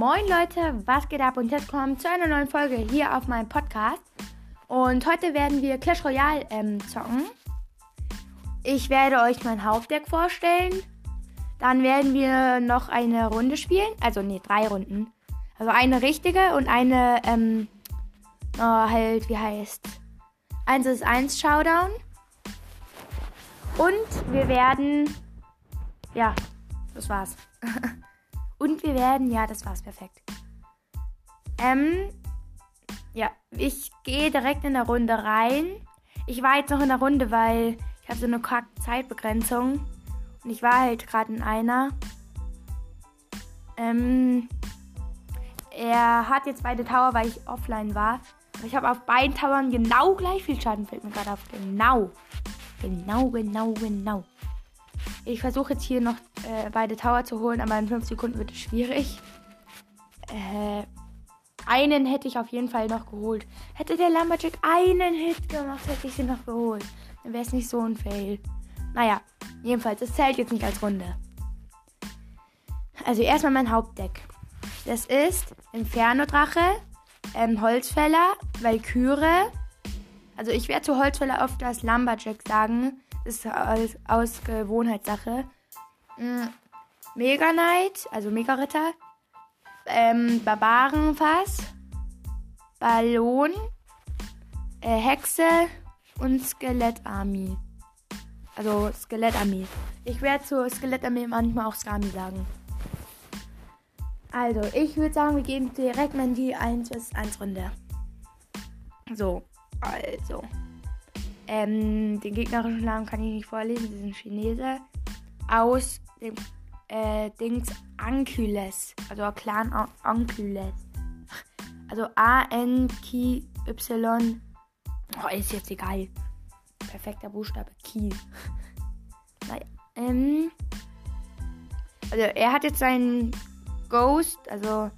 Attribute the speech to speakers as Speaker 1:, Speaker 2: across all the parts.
Speaker 1: moin Leute, was geht ab? Und jetzt kommen zu einer neuen Folge hier auf meinem Podcast. Und heute werden wir Clash Royale ähm, zocken. Ich werde euch mein Hauptdeck vorstellen. Dann werden wir noch eine Runde spielen. Also, nee, drei Runden. Also eine richtige und eine, ähm, oh, halt, wie heißt. 1 ist 1 Showdown. Und wir werden, ja, das war's. Und wir werden, ja, das war's, perfekt. Ähm, ja, ich gehe direkt in der Runde rein. Ich war jetzt noch in der Runde, weil ich hatte so eine Zeitbegrenzung. Und ich war halt gerade in einer. Ähm, er hat jetzt beide Tower, weil ich offline war. Aber ich habe auf beiden Towern genau gleich viel Schaden, fällt mir gerade auf. Genau. Genau, genau, genau. Ich versuche jetzt hier noch äh, beide Tower zu holen, aber in 5 Sekunden wird es schwierig. Äh, einen hätte ich auf jeden Fall noch geholt. Hätte der Lumberjack einen Hit gemacht, hätte ich sie noch geholt. Dann wäre es nicht so ein Fail. Naja, jedenfalls, es zählt jetzt nicht als Runde. Also erstmal mein Hauptdeck. Das ist Inferno-Drache, ähm, Holzfäller, Valkyrie. Also ich werde zu Holzfäller oft das Lumberjack sagen ist aus, aus Gewohnheitssache. Mhm. Mega Knight, also Mega Ritter. Ähm, Barbarenfass. Ballon. Äh, Hexe und Skelettarmee. Also Skelettarmee. Ich werde zur Skelettarmee manchmal auch Skami sagen. Also, ich würde sagen, wir gehen direkt in die 1 bis 1 Runde. So, also. Ähm, den gegnerischen Namen kann ich nicht vorlesen, sie sind Chinese. Aus dem äh, Dings Ankyles. Also Clan Ankyles. Also A-N-K-Y. Oh, ist jetzt egal. Perfekter Buchstabe. Ki. naja. Ähm, also er hat jetzt seinen Ghost, also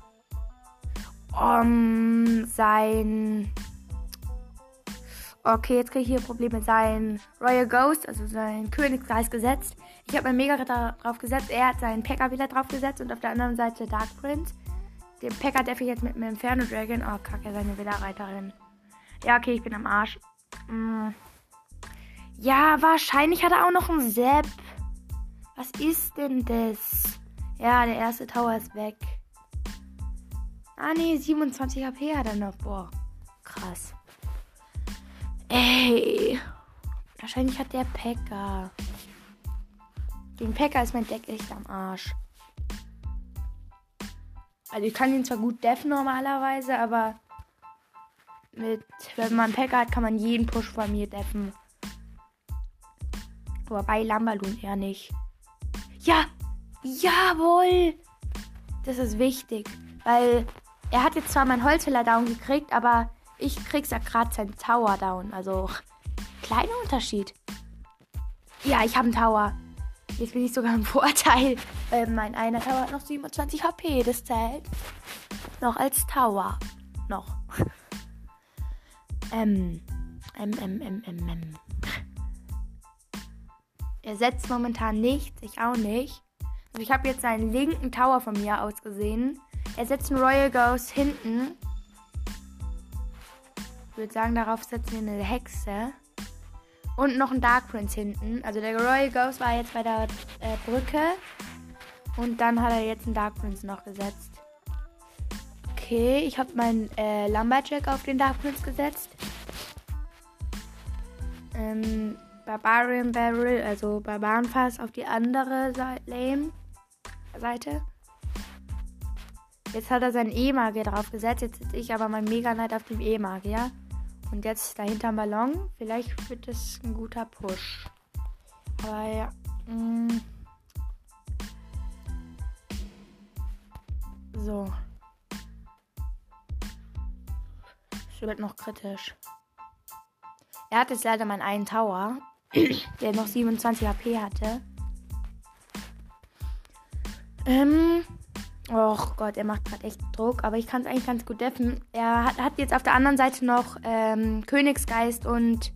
Speaker 1: um, sein Okay, jetzt kriege ich hier Probleme. Sein Royal Ghost, also sein Königsgeist gesetzt. Ich habe meinen Mega-Ritter drauf gesetzt. Er hat seinen Pekka wieder drauf gesetzt. Und auf der anderen Seite Dark Prince. Den Pekka darf ich jetzt mit dem Inferno Dragon. Oh, kacke, seine Widerreiterin. Ja, okay, ich bin am Arsch. Hm. Ja, wahrscheinlich hat er auch noch einen Sepp. Was ist denn das? Ja, der erste Tower ist weg. Ah, nee, 27 HP hat er noch. Boah, krass. Ey. Wahrscheinlich hat der Packer. Gegen Packer ist mein Deck echt am Arsch. Also ich kann ihn zwar gut deffen normalerweise, aber mit, wenn man Packer hat, kann man jeden Push von mir deffen. Aber bei Lambalun eher nicht. Ja! Jawohl! Das ist wichtig. Weil er hat jetzt zwar meinen Holzfäller down gekriegt, aber ich krieg's ja gerade sein Tower down. Also, kleiner Unterschied. Ja, ich habe einen Tower. Jetzt bin ich sogar im Vorteil. Äh, mein einer Tower hat noch 27 HP. Das zählt noch als Tower. Noch. ähm. M, M, M, M, M. Er setzt momentan nichts. Ich auch nicht. Also ich habe jetzt seinen linken Tower von mir aus gesehen. Er setzt einen Royal Ghost hinten. Ich würde sagen, darauf setzen wir eine Hexe. Und noch ein Dark Prince hinten. Also der Royal Ghost war jetzt bei der äh, Brücke. Und dann hat er jetzt einen Dark Prince noch gesetzt. Okay, ich habe meinen äh, Lumberjack auf den Dark Prince gesetzt. Ähm, Barbarian Barrel, also Barbarenfass auf die andere Seite. Jetzt hat er seinen E-Magier drauf gesetzt. Jetzt sitze ich aber mein Mega Knight auf dem E-Magier. Und jetzt dahinter ein Ballon. Vielleicht wird es ein guter Push. Aber ja. Mm. So. Es wird noch kritisch. Er hat jetzt leider meinen einen Tower, der noch 27 HP hatte. Ähm, Och Gott, er macht gerade echt Druck, aber ich kann es eigentlich ganz gut deffen. Er hat, hat, jetzt auf der anderen Seite noch ähm, Königsgeist und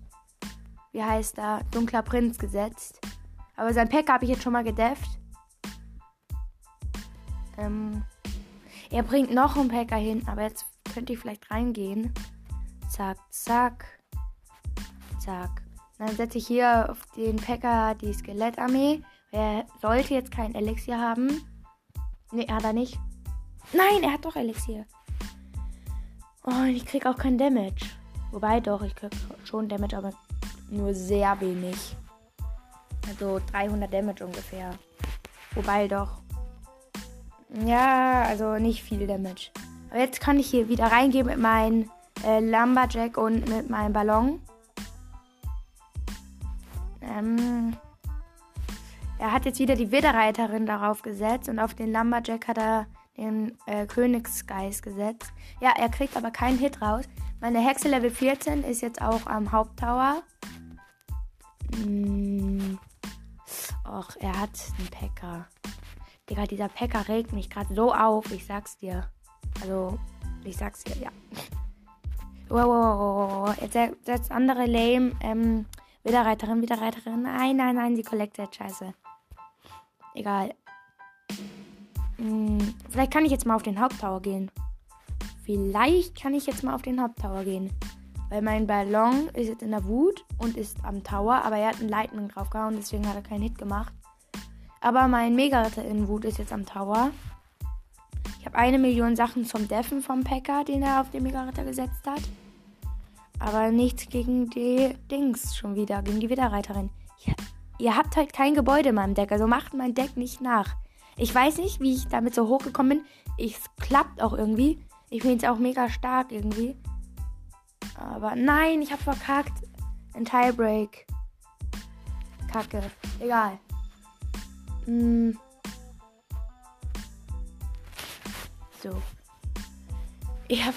Speaker 1: wie heißt er? Dunkler Prinz gesetzt. Aber sein Pack habe ich jetzt schon mal gedefft. Ähm, Er bringt noch einen Packer hin, aber jetzt könnte ich vielleicht reingehen. Zack, zack. Zack. Dann setze ich hier auf den Packer die Skelettarmee. Er sollte jetzt kein Elixier haben. Ne, hat er nicht. Nein, er hat doch Elixier. Oh, ich krieg auch kein Damage. Wobei doch, ich krieg schon Damage, aber nur sehr wenig. Also 300 Damage ungefähr. Wobei doch. Ja, also nicht viel Damage. Aber jetzt kann ich hier wieder reingehen mit meinem äh, Lumberjack und mit meinem Ballon. Ähm, er hat jetzt wieder die Widderreiterin darauf gesetzt und auf den Lumberjack hat er den äh, Königsgeist gesetzt. Ja, er kriegt aber keinen Hit raus. Meine Hexe Level 14 ist jetzt auch am Haupttower. Hm. Och, er hat einen Packer. Digga, dieser Packer regt mich gerade so auf, ich sag's dir. Also, ich sag's dir, ja. Wow, wow, wow, wow. Jetzt setzt andere Lame, ähm, Wiederreiterin, Wiederreiterin. Nein, nein, nein, die collected, scheiße. Egal. Hm, vielleicht kann ich jetzt mal auf den Haupttower gehen. Vielleicht kann ich jetzt mal auf den Haupttower gehen. Weil mein Ballon ist jetzt in der Wut und ist am Tower, aber er hat einen Lightning draufgehauen, deswegen hat er keinen Hit gemacht. Aber mein Mega-Ritter in Wut ist jetzt am Tower. Ich habe eine Million Sachen zum Deffen vom Packer, den er auf den Mega-Ritter gesetzt hat. Aber nichts gegen die Dings schon wieder, gegen die Widerreiterin. Ja, ihr habt halt kein Gebäude in meinem Deck, also macht mein Deck nicht nach. Ich weiß nicht, wie ich damit so hochgekommen bin. Es klappt auch irgendwie. Ich finde es auch mega stark irgendwie. Aber nein, ich habe verkackt. Ein Tiebreak. Kacke. Egal. Hm. So. Ich habe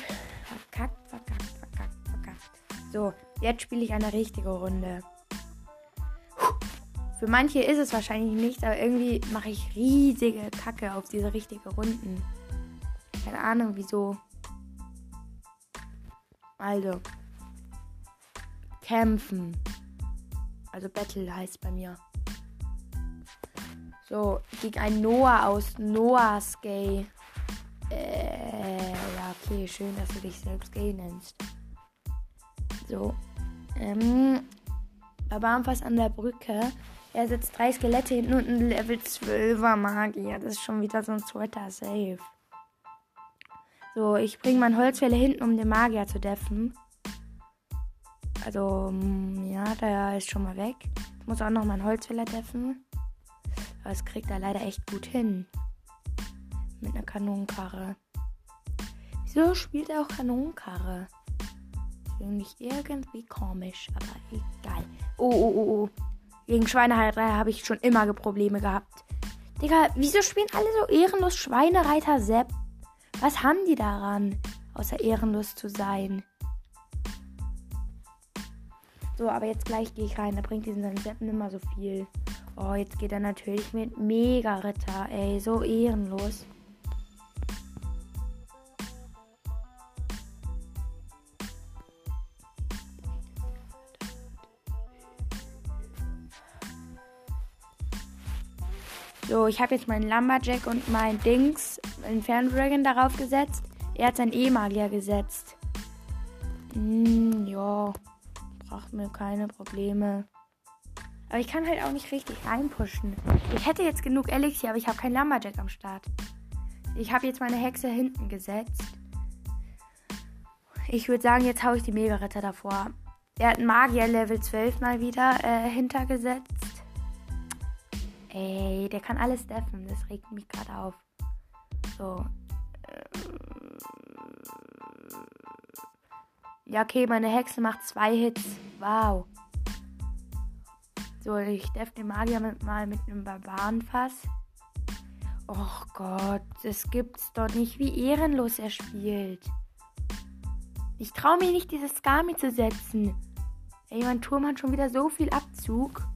Speaker 1: So, jetzt spiele ich eine richtige Runde. Für manche ist es wahrscheinlich nicht, aber irgendwie mache ich riesige Kacke auf diese richtige Runden. Keine Ahnung wieso. Also. Kämpfen. Also Battle heißt bei mir. So, gegen ein Noah aus Noah's Gay. Äh, ja, okay, schön, dass du dich selbst Gay nennst. So. Ähm, Barbarenfass an der Brücke. Er setzt drei Skelette hinten und ein Level 12er Magier. Das ist schon wieder so ein Sweater Safe. So, ich bringe mein Holzfälle hinten, um den Magier zu deffen. Also, mm, ja, der ist schon mal weg. Ich muss auch noch meinen Holzfäller deffen. Aber das kriegt er leider echt gut hin. Mit einer Kanonenkarre. Wieso spielt er auch Kanonenkarre? Finde ich irgendwie komisch, aber egal. Oh, oh, oh, oh. Gegen Schweinereiter habe ich schon immer Probleme gehabt. Digga, wieso spielen alle so ehrenlos Schweinereiter Sepp? Was haben die daran, außer ehrenlos zu sein? So, aber jetzt gleich gehe ich rein. Da bringt diesen Sepp immer so viel. Oh, jetzt geht er natürlich mit Mega-Ritter. Ey, so ehrenlos. So, ich habe jetzt meinen Lumberjack und mein Dings, Inferno Dragon darauf gesetzt. Er hat sein E-Magier gesetzt. Hm, ja. Braucht mir keine Probleme. Aber ich kann halt auch nicht richtig reinpushen. Ich hätte jetzt genug Elixier, aber ich habe keinen Lumberjack am Start. Ich habe jetzt meine Hexe hinten gesetzt. Ich würde sagen, jetzt haue ich die Mega-Ritter davor. Er hat einen Magier Level 12 mal wieder äh, hintergesetzt. Ey, der kann alles deffen. Das regt mich gerade auf. So. Ähm. Ja, okay, meine Hexe macht zwei Hits. Wow. So, ich deff den Magier mit, mal mit einem Barbarenfass. Och Gott, das gibt's doch nicht, wie ehrenlos er spielt. Ich traue mir nicht, dieses Skami zu setzen. Ey, mein Turm hat schon wieder so viel Abzug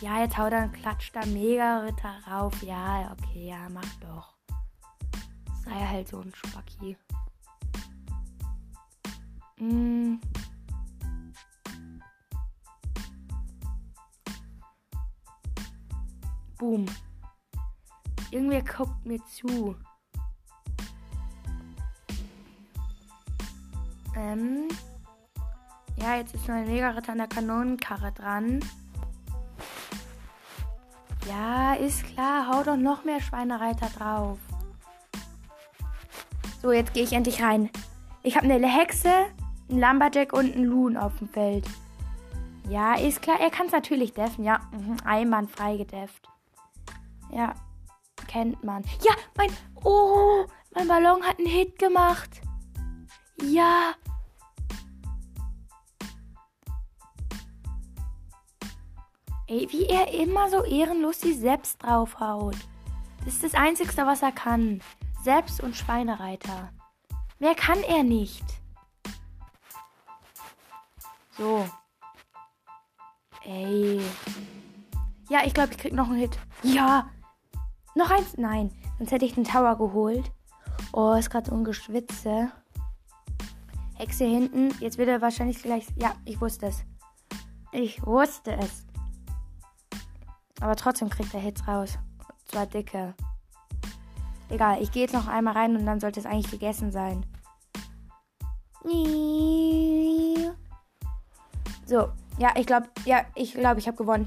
Speaker 1: ja, jetzt haut er dann klatscht da Mega-Ritter rauf. Ja, okay, ja, mach doch. Sei halt so ein Spacki. Mm. Boom. Irgendwer guckt mir zu. Ähm. Ja, jetzt ist mein Mega-Ritter an der Kanonenkarre dran. Ja, ist klar. Hau doch noch mehr Schweinereiter drauf. So, jetzt gehe ich endlich rein. Ich habe eine Hexe, einen Lumberjack und einen Loon auf dem Feld. Ja, ist klar. Er kann es natürlich deffen. Ja, mhm. einwandfrei gedefft. Ja, kennt man. Ja, mein... Oh, mein Ballon hat einen Hit gemacht. Ja. Ey, wie er immer so ehrenlos die selbst draufhaut. Das ist das Einzige, was er kann. Selbst und Schweinereiter. Mehr kann er nicht. So. Ey. Ja, ich glaube, ich krieg noch einen Hit. Ja. Noch eins? Nein. Sonst hätte ich den Tower geholt. Oh, ist gerade so ein Geschwitze. Hexe hinten. Jetzt wird er wahrscheinlich gleich. Ja, ich wusste es. Ich wusste es. Aber trotzdem kriegt er Hits raus. Zwar dicke. Egal, ich gehe jetzt noch einmal rein und dann sollte es eigentlich gegessen sein. So, ja, ich glaube, ja, ich glaube, ich habe gewonnen.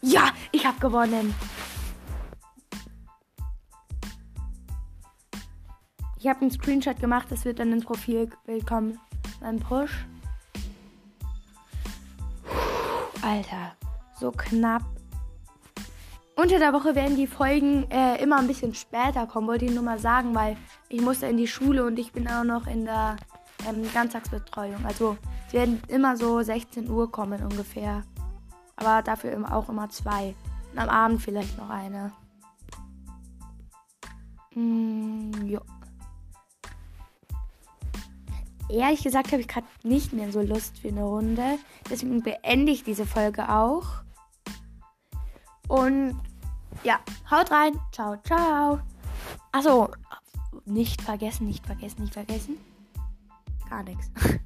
Speaker 1: Ja, ich habe gewonnen. Ich habe einen Screenshot gemacht, das wird dann ins Profilbild kommen. Mein Push. Alter, so knapp. Unter der Woche werden die Folgen äh, immer ein bisschen später kommen, wollte ich nur mal sagen, weil ich musste in die Schule und ich bin auch noch in der ähm, Ganztagsbetreuung. Also es werden immer so 16 Uhr kommen ungefähr. Aber dafür auch immer zwei. Und am Abend vielleicht noch eine. Mm, ja. Ehrlich gesagt habe ich gerade nicht mehr so Lust für eine Runde. Deswegen beende ich diese Folge auch. Und ja, haut rein. Ciao, ciao. Achso, nicht vergessen, nicht vergessen, nicht vergessen. Gar nichts.